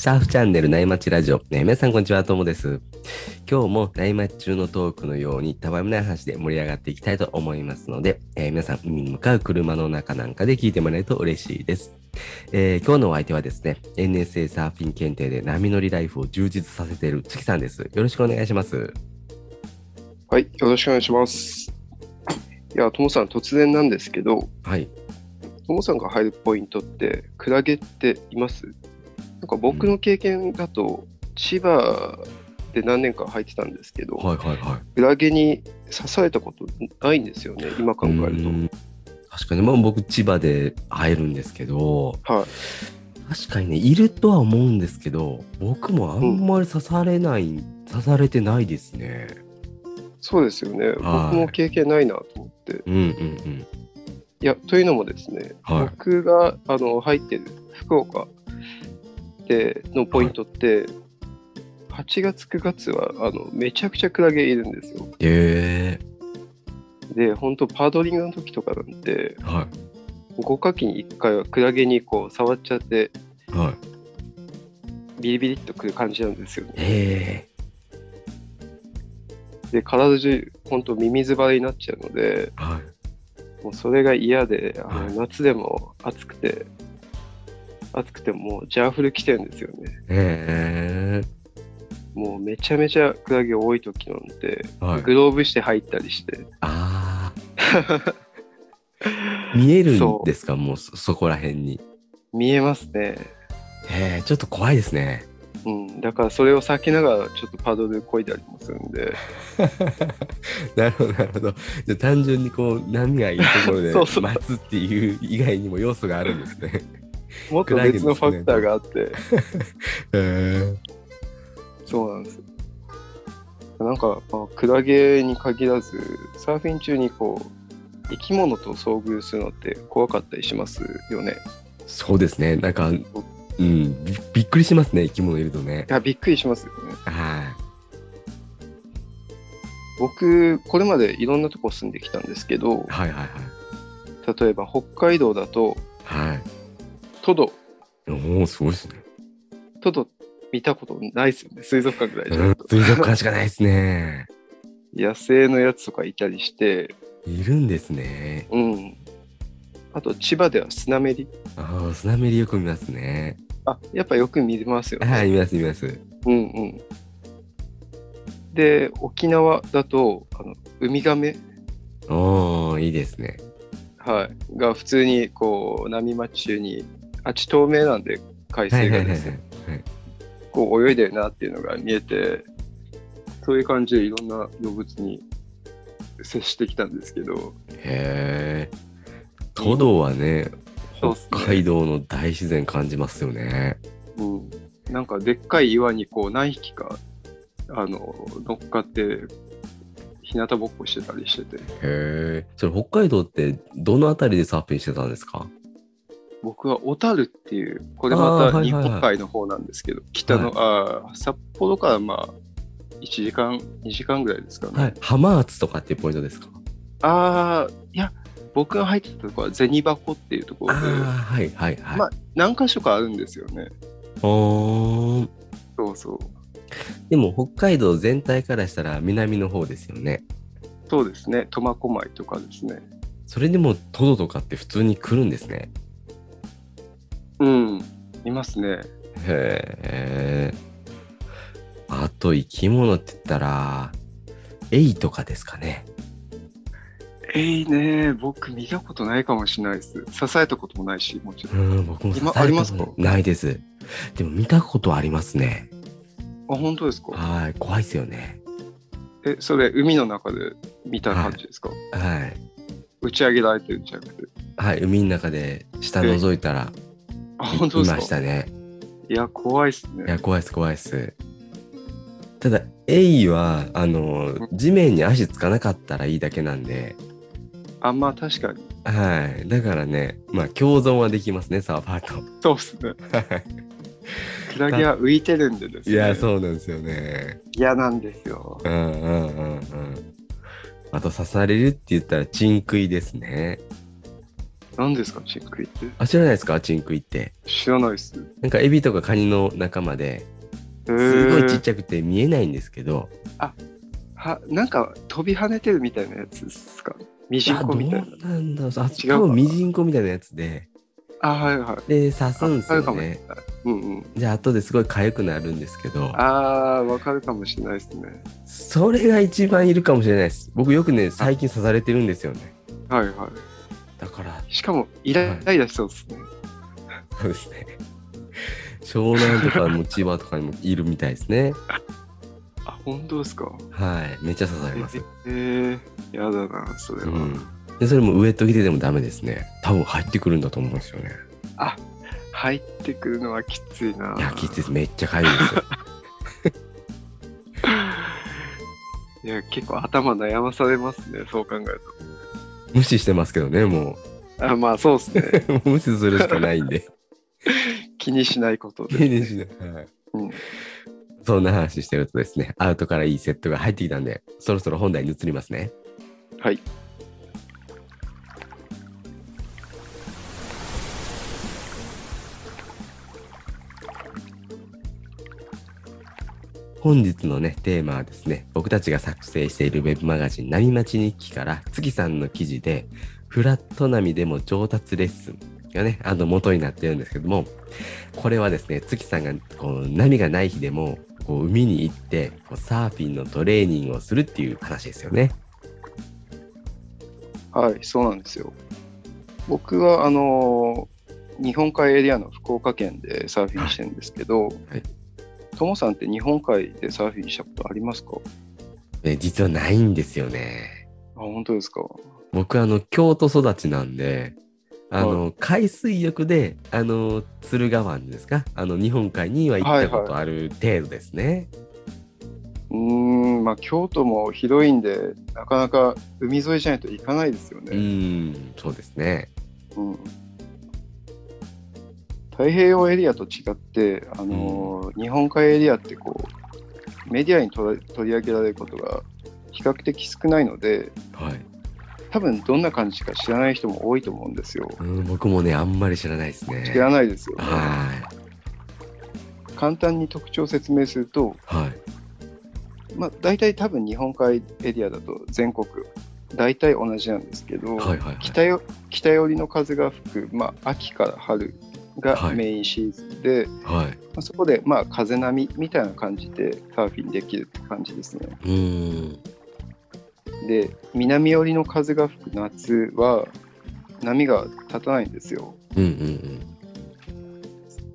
シャーフチャンネル内町ラジオ、ね、皆さんこんにちは、ともです。今日も内町中のトークのようにたわいもない話で盛り上がっていきたいと思いますので、えー皆さん海に向かう車の中なんかで聞いてもらえると嬉しいです。えー今日のお相手はですね、NSA サーフィン検定で波乗りライフを充実させている月さんです。よろしくお願いします。はい、よろしくお願いします。いや、ともさん、突然なんですけど、はい。ともさんが入るポイントって、クラゲっています？なんか僕の経験だと、千葉で何年か入ってたんですけど、はいはいはい。クラゲに刺されたことないんですよね、今考えるうーん確かに、まあ僕千葉で会えるんですけど、と。はい。確かにね、いるとは思うんですけど、僕もあんまり刺されない、刺されてないですね。そうですよね。僕も経験ないなと思って。うんうんうん。いや、というのもですね、はい僕があの入ってる福岡でのポイントって、8月、9月はあのめちゃくちゃクラゲいるんですよ。えで、本当パドリングの時とかなんて、ー、は5かきに1回はクラゲにこう触っちゃって、い。はい。ビリビリっとくる感じなんですよね。えで、体中、本当ミミズバレになっちゃうので、ー、はい。もうそれが嫌で、あのはい夏でも暑くて、暑くてもうジャーフル来てるんですよね。えもうめちゃめちゃクラゲ多い時なんで、ー、はい。グローブして入ったりして、あー。見えるんですか？もうそそこら辺に。見えますね。えー、ちょっと怖いですね。うん、だからそれを避けながらちょっとパドルこいだりもするんで、なるほど、なるほど。じゃあ単純にこう、波がいいところで 待つっていう以外にも要素があるんですね。もっと別のファクターがあって、えそうなんです。なんか、まあ、クラゲに限らず、サーフィン中にこう、生き物と遭遇するのって怖かったりしますよね。そうですね。なんか、うん、びびっくりしますね、生き物いるとねい。や、びっくりしますよね。は僕、これまでいろんなとこ住んできたんですけどい。、はいはいはい。例えば北海道だと、はい。トド、おお、すごいですね。トド見たことないですよね。水族館ぐらいじゃうん。水族館しかないですね。野生のやつとかいたりして、いるんですね。うん。あと、千葉ではスナメリ。ああ、スナメリよく見ますね。あ、やっぱよく見ますよね。はい、見ます見ます。うんうん。で、沖縄だと、あのウミガメ、おお、いいですね。はい、が普通にこう波待ち中に、あっち透明なんで海水がですね、。こう泳いでるなっていうのが見えて、そういう感じでいろんな動物に接してきたんですけど、へえ。トドはね、うっすね北海道の大自然感じますよね。うん、なんかでっかい岩にこう何匹かあの乗っかって、日向ぼっこしてたりしてて、へえ。それ北海道ってどのあたりでサーフィンしてたんですか？僕は小樽っていう、これあまた日本海の方なんですけど、北の、あー札幌からまあ、1時間、2時間ぐらいですかね。はい。浜松とかっていうポイントですか？ああ、いや、僕が入ってたところは銭箱っていうところで、ああ、はいはいはい。まあ、何箇所かあるんですよね。おーそうそう。でも北海道全体からしたら南の方ですよね。そうですね。苫小牧とかですね。それでもトドとかって普通に来るんですね。うん、いますね。へえ。あと生き物って言ったら、エイとかですかね。えいね、僕見たことないかもしれないです。支えたこともないし、もちうろん。ん、僕も今刺されたあります？かことないです。でも見たことありますね。あ、本当ですか？はい、怖いですよね。え、それ、海の中で見た感じですか、はい。打ち上げられてるんじゃなくて。はい、海の中で下覗いたらあ、いい本当ですか？ましたね。いや、怖いっすね。いや、怖いです、怖いです。ただ、エイは、あの、地面に足つかなかったらいいだけなんで、あ、まあ確かに。はい。だからね、まあ、共存はできますね、サーファーそうっすね。と。はいクラゲは浮いてるんでですね。いや、そうなんですよね。嫌なんですよ。うんうんうんうん。あと、刺されるって言ったら、チンクイですね。何ですか、チンクイって。あ、知らないですかチンクイって。知らないっす。なんかエビとかカニの仲間で、すごいちっちゃくて見えないんですけど、は、なんか飛び跳ねてるみたいなやつですか？ミジンコみたいな。なんだろう。あ、違うミジンコみたいなやつで、あ、はいはい。で、刺すんですよね。うんうん。で、後ですごい痒くなるんですけど、ああ、わかるかもしれないですね。それが一番いるかもしれないです。僕よくね、最近刺されてるんですよね。はいはい。だから、しかも、イライラしそうですね。そうですね。湘南とかも千葉とかにもいるみたいですね。あ、本当ですか？はい。めっちゃ刺されます。ええやだな、それは。うん。で、それもウエット着ててもダメですね。多分入ってくるんだと思うんですよね。あ、入ってくるのはきついな。いや、きついです。めっちゃ痒いですよ。いや、結構頭悩まされますね、そう考える無視してますけどね、もと。あまあ、そうですね。う。もう無視するしかないんで。気にしないことで。気にしない。はい。うんそんな話してるとですね、アウトからいいセットが入ってきたんで、そろそろ本題に移りますね。はい。本日のね、テーマはですね、僕たちが作成しているウェブマガジン、波町日記から、月さんの記事で、フラット波でも上達レッスンがね、あの元になってるんですけども、これはですね、月さんがこう波がない日でも、こう海に行ってこうサーフィンのトレーニングをするっていう話ですよね。はい、そうなんですよ。僕は、あの日本海エリアの福岡県でサーフィンしてるんですけど、はいともさんって日本海でサーフィンしたことありますか？え実はないんですよね。あ、本当ですか？僕あの京都育ちなんであの、海水浴であの敦賀湾ですか？あの日本海には行ったことある程度ですね。うーん、まあ京都も広いんで、なかなか海沿いじゃないと行かないですようね。ーんそうですね。うん太平洋エリアと違って、あの日本海エリアってこうメディアに取り上げられることが比較的少ないので、はい。多分どんな感じか知らない人も多いと思うんですよ。うん僕もねあんまり知らないですね。知らないですよね。は簡単に特徴を説明すると、いはいまあ、大体多分日本海エリアだと全国大体同じなんですけど、はいはいはい。北よ北寄りの風が吹く、まあ、秋から春がはいメインシーズンで、はい。まあ、そこでまあ風波みたいな感じでサーフィンできるって感じですね。で南寄りの風が吹く夏は波が立たないんですよ。うんうん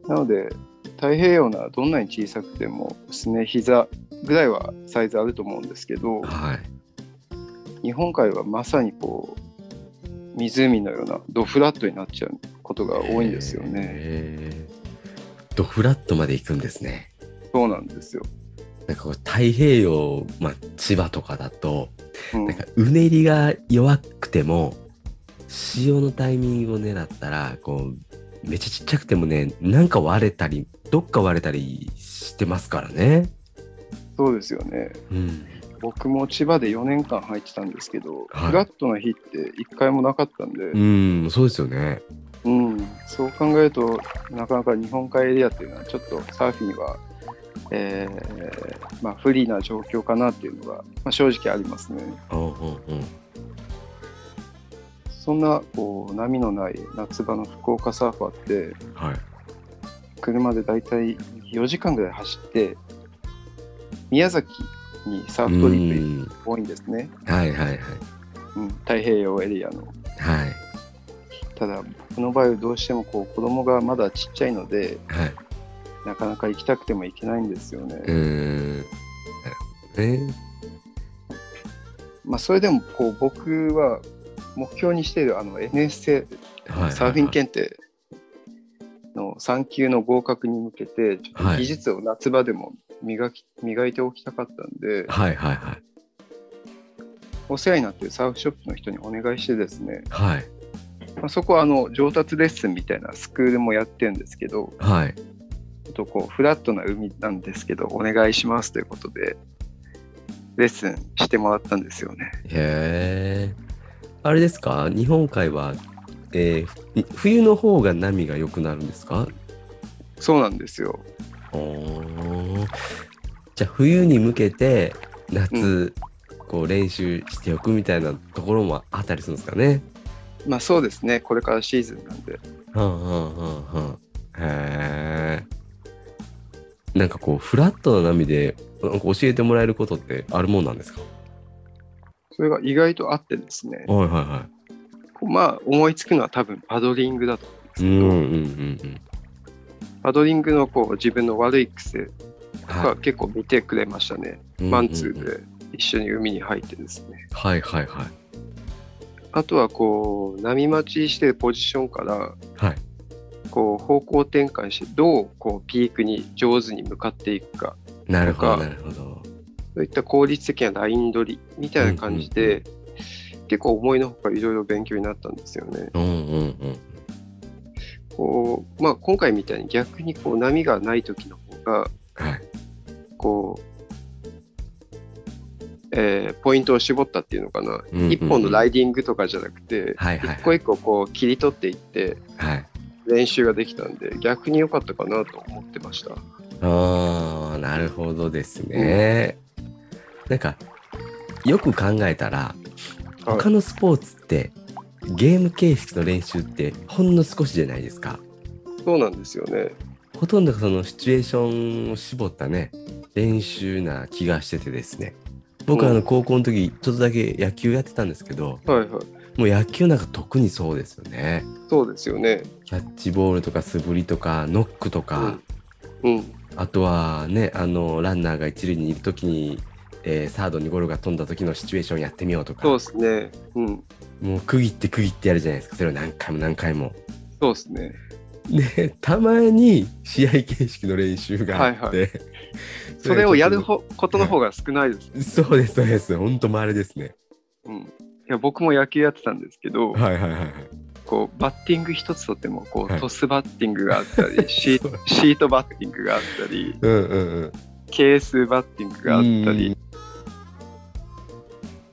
なので太平洋ならどんなに小さくてもすね膝ぐらいはサイズあると思うんですけどうん。はい。日本海はまさにこう湖のようなドフラットになっちゃうことが多いんですよね。ドフラットまで行くんですね。そうなんですよ。なんかこう太平洋、まあ、千葉とかだと、うんなんかうねりが弱くても、潮のタイミングを狙ったら、こう、めっちゃちっちゃくてもね、なんか割れたり、どっか割れたりしてますからね。そうですよね。うん。僕も千葉で4年間入ってたんですけど、はいフラットな日って1回もなかったんで、うん、そうですよね。うん、そう考えるとなかなか日本海エリアっていうのはちょっとサーフィンは、えーまあ、不利な状況かなっていうのが、まあ、正直ありますね。うんうんうん。そんなこう波のない夏場の福岡サーファーってはい。車でだいたい4時間ぐらい走って宮崎にサーフトリップうん多いんですね、はいはいはい。うん、太平洋エリアの。はい。ただ僕の場合はどうしてもこう子供がまだちっちゃいのではい。なかなか行きたくても行けないんですよね。うーん。なるほどね。まあ、それでもこう僕は目標にしているあのいサーフィン検定の3級の合格に向けてちょっと技術を夏場でも磨き磨いておきたかったんではいはいはい。お世話になっているサーフショップの人にお願いしてですね、はい。まあ、そこはあの上達レッスンみたいなスクールもやってるんですけどはい。ちょっとこうフラットな海なんですけどお願いしますということでレッスンしてもらったんですよね。へえ。あれですか？日本海はえーふ冬の方が波が良くなるんですか？そうなんですよ。じゃあ冬に向けて夏、こう練習しておくみたいなところもあったりするんですかね？まあそうですね。これからシーズンなんで。はんはんはんはんへえ。なんかこうフラットな波でなんか教えてもらえることってあるもんなんですか？それが意外とあってですね。はいはいはこうまあ思いつくのは多分パドリングだと思うんですい。うけど、んうんうんパドリングのこう自分の悪い癖うん。が結構見てくれましたね。いマンツーうんうんうんで一緒に海に入ってですね。はいはいはい。あとはこう波待ちしてるポジションからはい。こう方向転換してどうこうピークに上手に向かっていくかなるほどとかなるほど。そういった効率的なライン取りみたいな感じで、結構思いのほかいろいろ勉強になったんですよね。うんうんうん。こうまあ、今回みたいに逆にこう波がない時の方がはい。こう、えーポイントを絞ったっていうのかな、うんうんうん一本のライディングとかじゃなくて、はいはいはい一個一個こう切り取っていってはい。練習ができたんで逆に良かったかなと思ってました。ああ、なるほどですね。なんか、よく考えたら、はい他のスポーツって、ゲーム形式の練習ってほんの少しじゃないですか。そうなんですよね。ほとんどがそのシチュエーションを絞ったね、練習な気がしててですね。僕はあうんの高校の時、ちょっとだけ野球やってたんですけど、はいはい。もう野球なんか特にそうですよね。そうですよね。キャッチボールとか素振りとかノックとか、うん。うん。あとはね、あの、ランナーが一塁にいるときに、えーサードにゴロが飛んだ時のシチュエーションやってみようとか、そうですね。うん。もう区切って区切ってやるじゃないですか。それを何回も何回も。そうですね。で、たまに試合形式の練習があって、はいそれをやるほことの方が少ないです。そうです、そうです。ほんと稀ですね。うん。いや僕も野球やってたんですけど、はいはいはいはい。こうバッティング一つとってもこう、はいトスバッティングがあったり シートバッティングがあったりうんうんうん。ケースバッティングがあったり、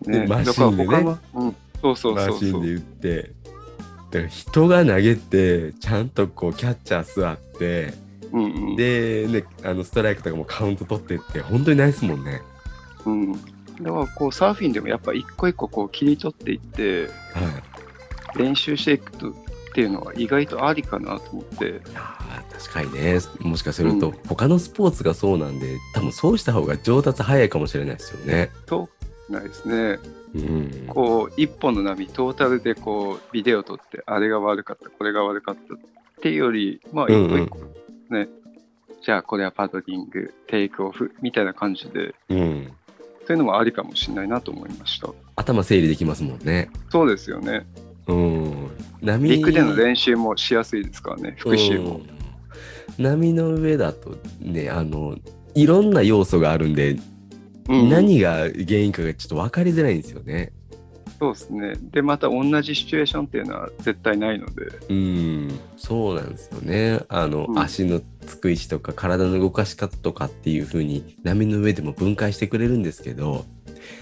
ね、マシンでね。うん、そうそうマシンで打って、だから人が投げて、ちゃんとこうキャッチャー座って、うんうん。で、ね、あのストライクとかもカウント取ってって、本当にないですもんね。うん、だからこうサーフィンでもやっぱ一個一個こう切り取っていってはい。練習していくとっていうのは意外とありかなと思って。確かにね。もしかすると、うん。他のスポーツがそうなんで多分そうした方が上達早いかもしれないですよね。とないですね。うん、こう一本の波トータルでこうビデオ撮ってあれが悪かったこれが悪かったっていうよりまあうんうん。一個一個ね、じゃあこれはパドリングテイクオフみたいな感じでうん、そういうのもありかもしれないなと思いました。頭整理できますもんね。そうですよね。うん、波陸での練習もしやすいですからね復習も、うん。波の上だとねあのいろんな要素があるんで、うん。何が原因かがちょっと分かりづらいんですよね。そうですね。でまた同じシチュエーションっていうのは絶対ないので。うん、そうなんですよね。あの、うん。足のつく位置とか体の動かし方とかっていう風に波の上でも分解してくれるんですけど、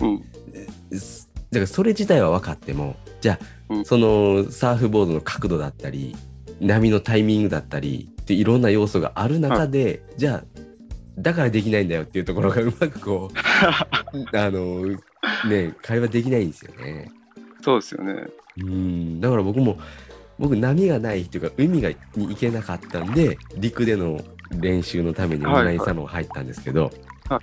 うん。すだからそれ自体は分かってもじゃあ、うん。そのサーフボードの角度だったり波のタイミングだったりっていろんな要素がある中で、じゃあだからできないんだよっていうところがうまくこう あのね会話できないんですよね。そうですよね。うん。だから僕も僕波がないっていうか海がに行けなかったんで陸での練習のためにオンラインサロン入ったんですけど、はいはい。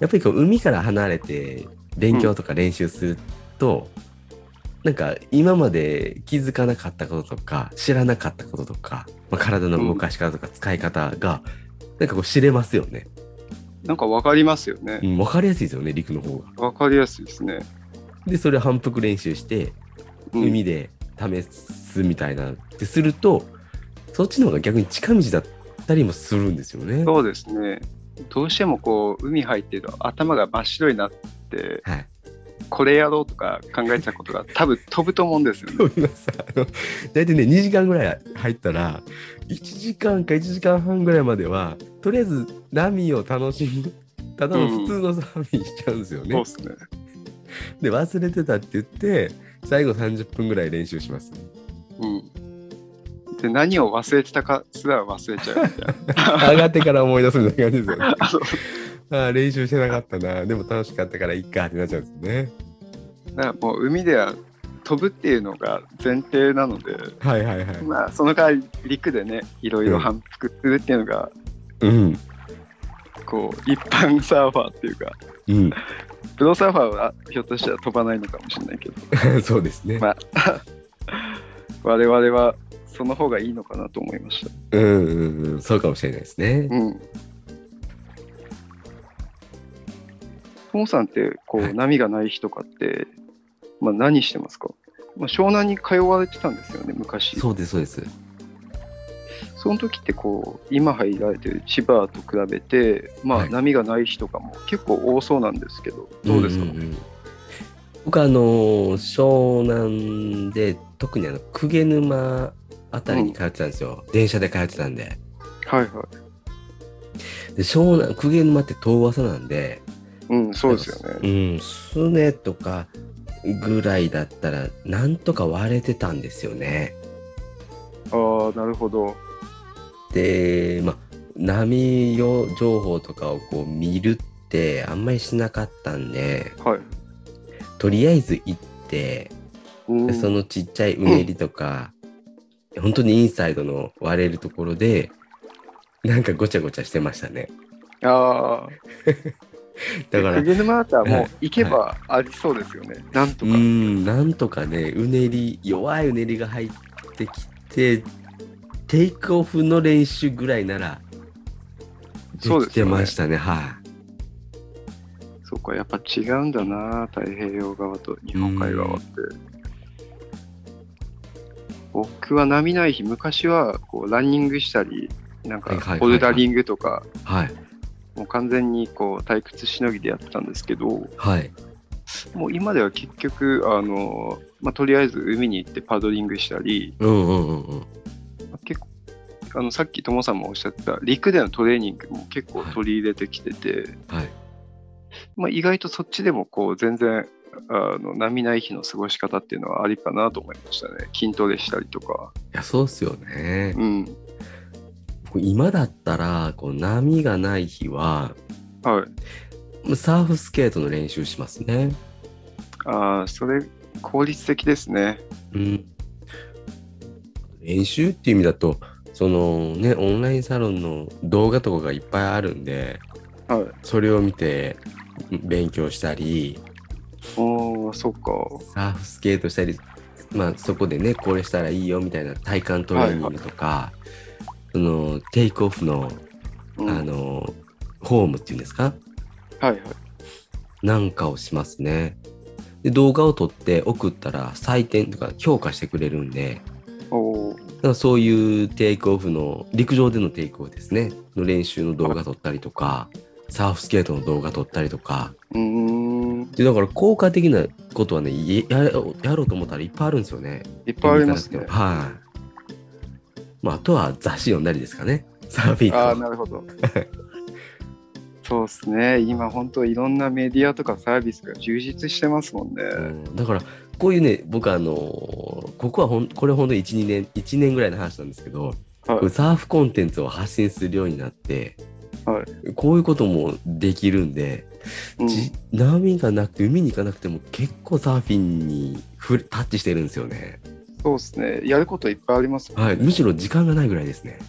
やっぱりこう海から離れて勉強とか練習すると、なんか今まで気づかなかったこととか知らなかったこととか、まあ、体の動かし方とか使い方が、なんかこう知れますよね。なんか分かりますよねう。ん、分かりやすいですよね陸の方が。分かりやすいですね。でそれを反復練習してうん海で試すみたいなってすると、そっちの方が逆に近道だったりもするんですよね。そうですね。どうしてもこう海入ってると頭が真っ白になってはい。これやろうとか考えてたことが多分飛ぶと思うんですよね。大体ね2時間ぐらい入ったら1時間か1時間半ぐらいまではとりあえず波を楽しむただの普通のサーフィンしちゃうんですよね。そうですね。で忘れてたって言って最後30分ぐらい練習します。うん。で、何を忘れてたかすら忘れちゃうみたいな。上がってから思い出すみたいな感じですよね。あ練習してなかったな。でも楽しかったからいいかってなっちゃうんですね。だからもう海では飛ぶっていうのが前提なので、はいはいはい。まあその代わり陸でね、いろいろ反復するっていうのが、うん。こう、一般サーファーっていうか、うん。プロサーファーはひょっとしたら飛ばないのかもしれないけど、そうですね。まあ、我々はその方がいいのかなと思いました。うんうんうん。そうかもしれないですね。うん。トモさんってこう、はい。波がない日とかって、まあ、何してますか、まあ、湘南に通われてたんですよね、昔。そうです、そうです。その時ってこう今入られてる千葉と比べて、まあ、はい。波がない日とかも結構多そうなんですけど、どうですか、んんん。僕あの湘南で特にあの鵠沼あたりに通ってたんですよ、電車で通ってたんで。はいはい。で湘南鵠沼って遠浅なんでうん、そうですよね。うんすねとかぐらいだったらなんとか割れてたんですよねああ、なるほど。でまあ波よ情報とかをこう見るってあんまりしなかったんではい。とりあえず行ってうんでそのちっちゃいうねりとか、本当にインサイドの割れるところで、なんかごちゃごちゃしてましたね。ああ、だから、鵠沼だったはいう行けばありそうですよね。なんとうか。ん、なんとかね、うねり、弱いうねりが入ってきて、テイクオフの練習ぐらいなら、できてましたね。はい。そっか、やっぱ違うんだな、太平洋側と日本海側って。僕は波ない日、昔はこうランニングしたり、なんかはいはいはいはいボルダリングとか、はい。もう完全にこう退屈しのぎでやってたんですけど、はい。もう今では結局、あのまあ、とりあえず海に行ってパドリングしたり、うんうんうんうん。結構あのさっきともさんもおっしゃってた陸でのトレーニングも結構取り入れてきてて、はい。まあ、意外とそっちでもこう全然あの波ない日の過ごし方っていうのはありかなと思いましたね筋トレしたりとかいや、そうっすよね。うん僕今だったら、こう波がない日は、はい。サーフスケートの練習しますね。ああそれ効率的ですね。うん。練習っていう意味だと、そのね、オンラインサロンの動画とかがいっぱいあるんで、はい。それを見て勉強したり、おーそっか。サーフスケートしたり、まあそこでね、これしたらいいよみたいな体幹トレーニングとか、そのテイクオフの、うん。あの、フォームっていうんですか？はいはい。なんかをしますね。で、動画を撮って送ったら採点とか評価してくれるんで、おー。だからそういうテイクオフの、陸上でのテイクオフですね、の練習の動画撮ったりとか、サーフスケートの動画撮ったりとか、うーん。でだから効果的なことはね、いやややろうと思ったらいっぱいあるんですよね。いっぱいありますね。はい。まあ、あとは雑誌読んだりですかね。サーフィンああとなるほど。そうですね。今本当いろんなメディアとかサービスが充実してますもんね、うん。だから、こういうね、僕あのーここはほん、これほんと1、2年、1年ぐらいの話なんですけど、はい。サーフコンテンツを発信するようになって、はこういうこともできるんで、うん。じ波がなくて海に行かなくても結構サーフィンにふれタッチしてるんですよね。そうですね。やることいっぱいありますね。はい、むしろ時間がないぐらいですね。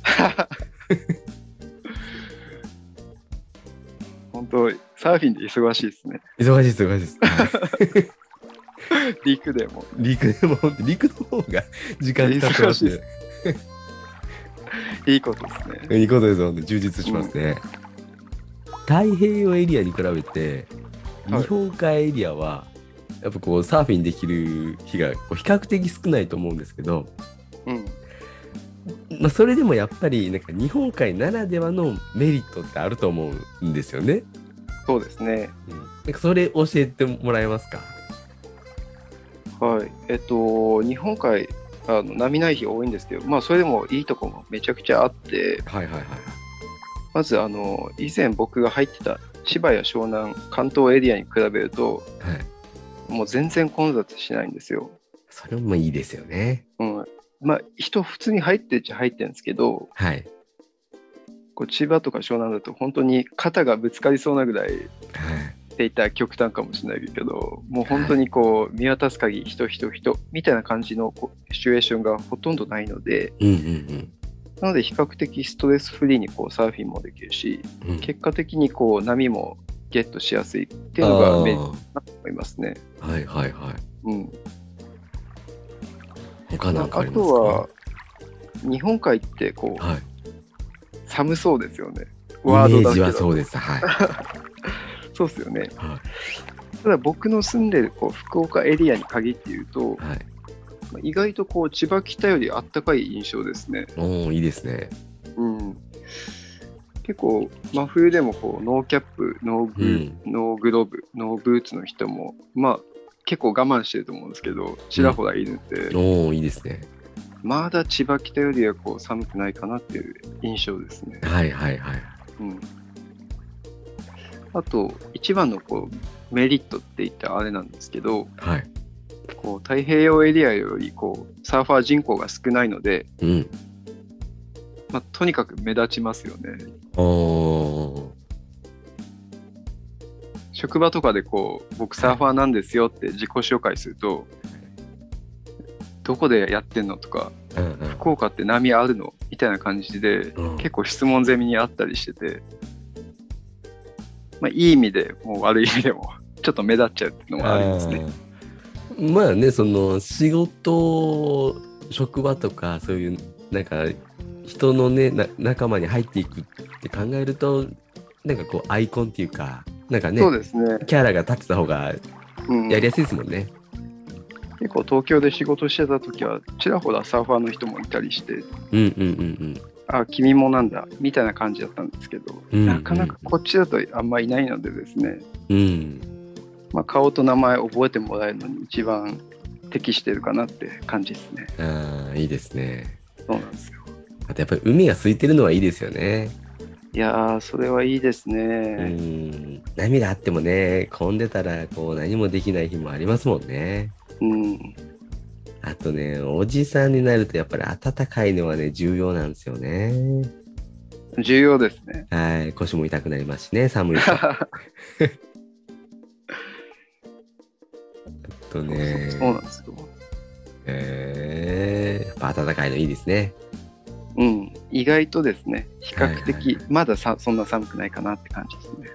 本当サーフィンで忙しいですね。忙しい忙しいです。はい。陸でも。陸でも、陸の方が時間使ってますね。いいことですね。いいことですよ、本当に充実しますね。太平洋エリアに比べて、はい。日本海エリアは、やっぱこうサーフィンできる日がこう比較的少ないと思うんですけど、うんまあ、それでもやっぱりなんか日本海ならではのメリットってあると思うんですよね。そうですねうん、なんかそれ教えてもらえますか？はいえっと日本海あの波ない日多いんですけどまあそれでもいいとこもめちゃくちゃあってはいはいはい。まずあの以前僕が入ってた千葉や湘南関東エリアに比べるとはい。もう全然混雑しないんですよ、それもいいですよね。うん、まあ、人普通に入ってっちゃ入ってるんですけど、はい。こう千葉とか湘南だと本当に肩がぶつかりそうなぐらいってはい。言ったら極端かもしれないけど、もう本当にこう見渡す限り人人人みたいな感じのこうシチュエーションがほとんどないので、うんうんなので比較的ストレスフリーにこうサーフィンもできるし、うん。うん、結果的にこう波もゲットしやすいっていうのがメリットだと思いますね。あーはいはいはい。うん。他なんかあありますか？とは、日本海ってこうはい。寒そうですよね。イメージはワードだけどそうです。はい。そうですよね。はただ僕の住んでるこう福岡エリアに限って言うと、い。はい。まあ意外とこう千葉北よりあったかい印象ですね。おおいいですね。うん。結構真冬でもこうノーキャップ、ノーグ,、うんノーグローブ、ノーブーツの人も、まあ結構我慢してると思うんですけど、ちらほらいるんで、おおいいですね。まだ千葉北よりはこう寒くないかなっていう印象ですね。はいはいはい。うん。あと、一番のこうメリットって言ったらあれなんですけど、はい。こう太平洋エリアよりこうサーファー人口が少ないので、うん。まあ、とにかく目立ちますよね。おお職場とかでこう僕サーファーなんですよって自己紹介すると、どこでやってんのとか、ー。うんうん。福岡って波あるのみたいな感じで、うん結構質問攻めにあったりしてて、まあ、いい意味でも悪い意味でもちょっと目立っちゃうっていうのもありますね。まあねその仕事職場とかそういうなんか人のねな仲間に入っていくって考えるとなんかこうアイコンっていうかなんかねそうですね、キャラが立ってた方がうん、やりやすいですもんね。結構東京で仕事してた時はちらほらサーファーの人もいたりしてうんうんうんあ君もなんだみたいな感じだったんですけど、うんなかなかこっちだとあんまいないのでですね、うんうん。まあ、顔と名前覚えてもらえるのに一番適してるかなって感じですね。ああいいですね。そうなんですよ。あとやっぱり海が空いてるのはいいですよね。いやー、それはいいですうね。ん。波があってもね混んでたらこう何もできない日もありますもんね。うん。あとね、おじさんになるとやっぱり暖かいのはね、重要なんですよね。重要ですね。はい、腰も痛くなりますしね、寒いと。あとね、そうなんですよ。えー、やっぱ暖かいのいいですね。うん。意外とですね、比較的、まださそんな寒くないかなって感じですね。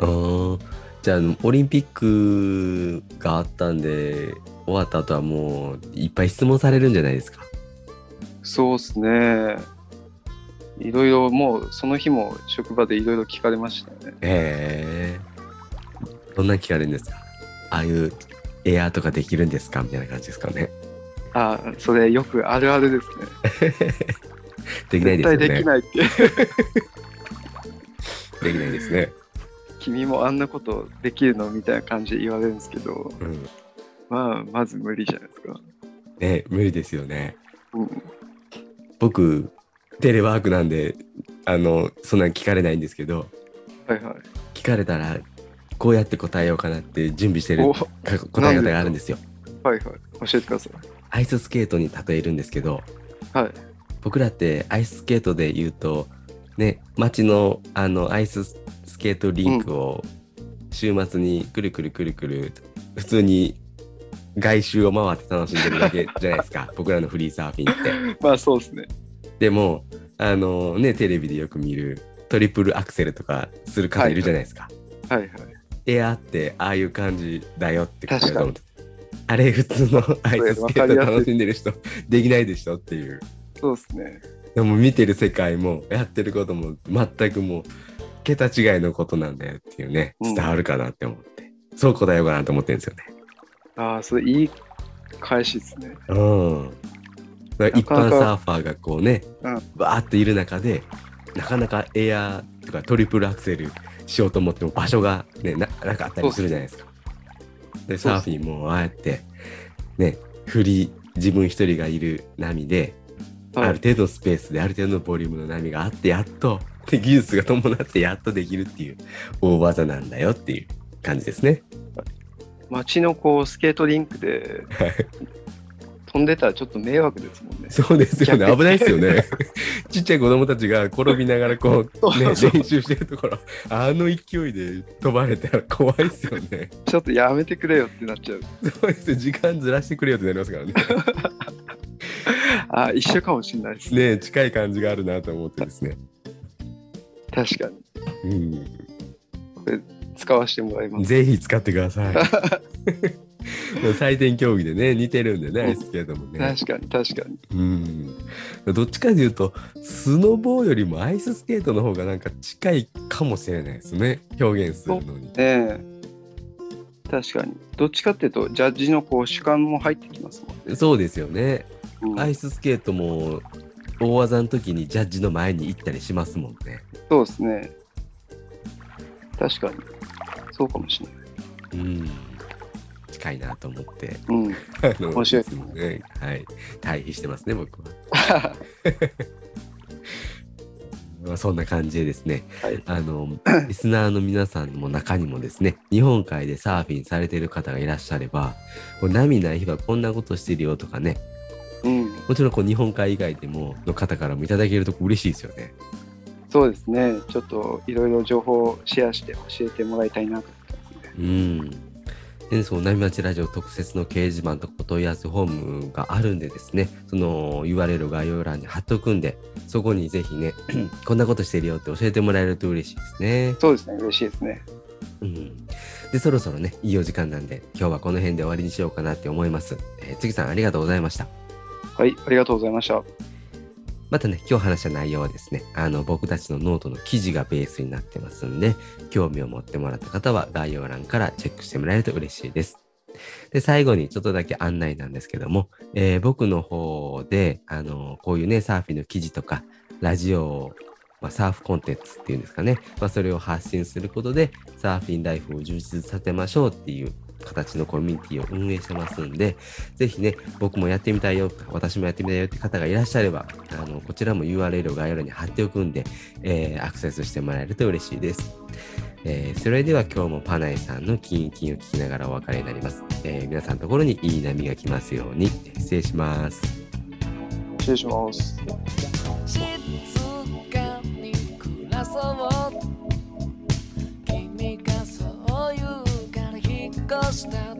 じゃあ、オリンピックがあったんで、終わった後はもういっぱい質問されるんじゃないですか？そうですね。いろいろもうその日も職場でいろいろ聞かれましたね。えー、どんな聞かれるんですか？ああいうエアーとかできるんですか？みたいな感じですかね。ああ、それよくあるあるですね。できないですよね。できないって。できないですね。君もあんなことできるのみたいな感じで言われるんですけど、うん。まあ、まず無理じゃないですか。ね、無理ですよね。うん。僕、テレワークなんで、あの、そんなん聞かれないんですけど、はいはい。聞かれたら、こうやって答えようかなって準備してる答え方があるんですよ。はいはい。教えてください。アイススケートに例えるんですけど、はい。僕らってアイススケートで言うと、ね、街のあのアイススケートリンクを週末にくるくるくるくる、普通に外周を回って楽しんでるだけじゃないですか。僕らのフリーサーフィンって。まあそうですね。でも、あのね、テレビでよく見るトリプルアクセルとかする方いるじゃないですか。はいはい。エアーってああいう感じだよってことだと思って。あれ普通のアイススケート楽しんでる人できないでしょっていう。そうですね。でも見てる世界もやってることも全くもう桁違いのことなんだよっていうね、うん伝わるかなって思って。そう答えようかなと思ってるんですよね。ああ、それいい返しですね。うん。一般サーファーがこうね、うんバーっている中で、なかなかエアーとかトリプルアクセルしようと思っても場所がね、ななかったりするじゃないですか。で、サーフィンもああやって、ね、フリー、自分一人がいる波で、あはいる程度のスペースである程度のボリュームの波があって、やっと、で技術が伴ってやっとできるっていう大技なんだよっていう感じですね。街のこうスケートリンクで飛んでたらちょっと迷惑ですもんね。そうですよね。危ないですよね。ちっちゃい子供たちが転びながらこう、ね、練習してるところ、あの勢いで飛ばれたら怖いですよね。ちょっとやめてくれよってなっちゃう。そうですよ。時間ずらしてくれよってなりますからね。あ、一緒かもしれないです。ね近い感じがあるなと思ってですね。確かに。うん。使わせてもらいます。ぜひ使ってください。採点競技でね、似てるんでね、アイススケートもね。確かに、確かに。うん。どっちかというと、スノボーよりもアイススケートの方がなんか近いかもしれないですね。表現するのに。ねえ。確かに。どっちかっていうと、ジャッジのこう主観も入ってきますもんね。そうですよね。うんアイススケートも大技の時にジャッジの前に行ったりしますもんね。そうですね。確かに。そうかもしれない。うん。近いなと思って。うん。面白いつもね。はい。対比してますね、僕は。まあ、そんな感じでですね、はいあの、リスナーの皆さんの中にもですね、日本海でサーフィンされている方がいらっしゃれば、こう波ない日はこんなことしてるよとかね、うん。もちろんこう日本海以外でもの方からもいただけると嬉しいですよね。そうですね。ちょっといろいろ情報をシェアして教えてもらいたいなと思ってますね。うん。で、その波町ラジオ特設の掲示板とかお問い合わせフォームがあるんでですね、その URL 概要欄に貼っとくんで、そこにぜひね、こんなことしてるよって教えてもらえると嬉しいですね。そうですね。嬉しいですね。うん。で、そろそろね、いいお時間なんで、今日はこの辺で終わりにしようかなって思います。えー、次さんありがとうございました。はい。ありがとうございました。またね、今日話した内容はですね、あの、僕たちのノートの記事がベースになってますんで、興味を持ってもらった方は概要欄からチェックしてもらえると嬉しいです。で、最後にちょっとだけ案内なんですけども、えー僕の方で、あの、こういうね、サーフィンの記事とか、ラジオ、まあ、サーフコンテンツっていうんですかね、まあ、それを発信することで、サーフィンライフを充実させましょうっていう形のコミュニティを運営してますんで、ぜひね、僕もやってみたいよ、私もやってみたいよって方がいらっしゃれば、あの、こちらも URL を概要欄に貼っておくんで、えーアクセスしてもらえると嬉しいです。えーそれでは今日もパナイさんのキンキンを聞きながらお別れになります。えー皆さんのところにいい波が来ますように。失礼します。失礼します。静か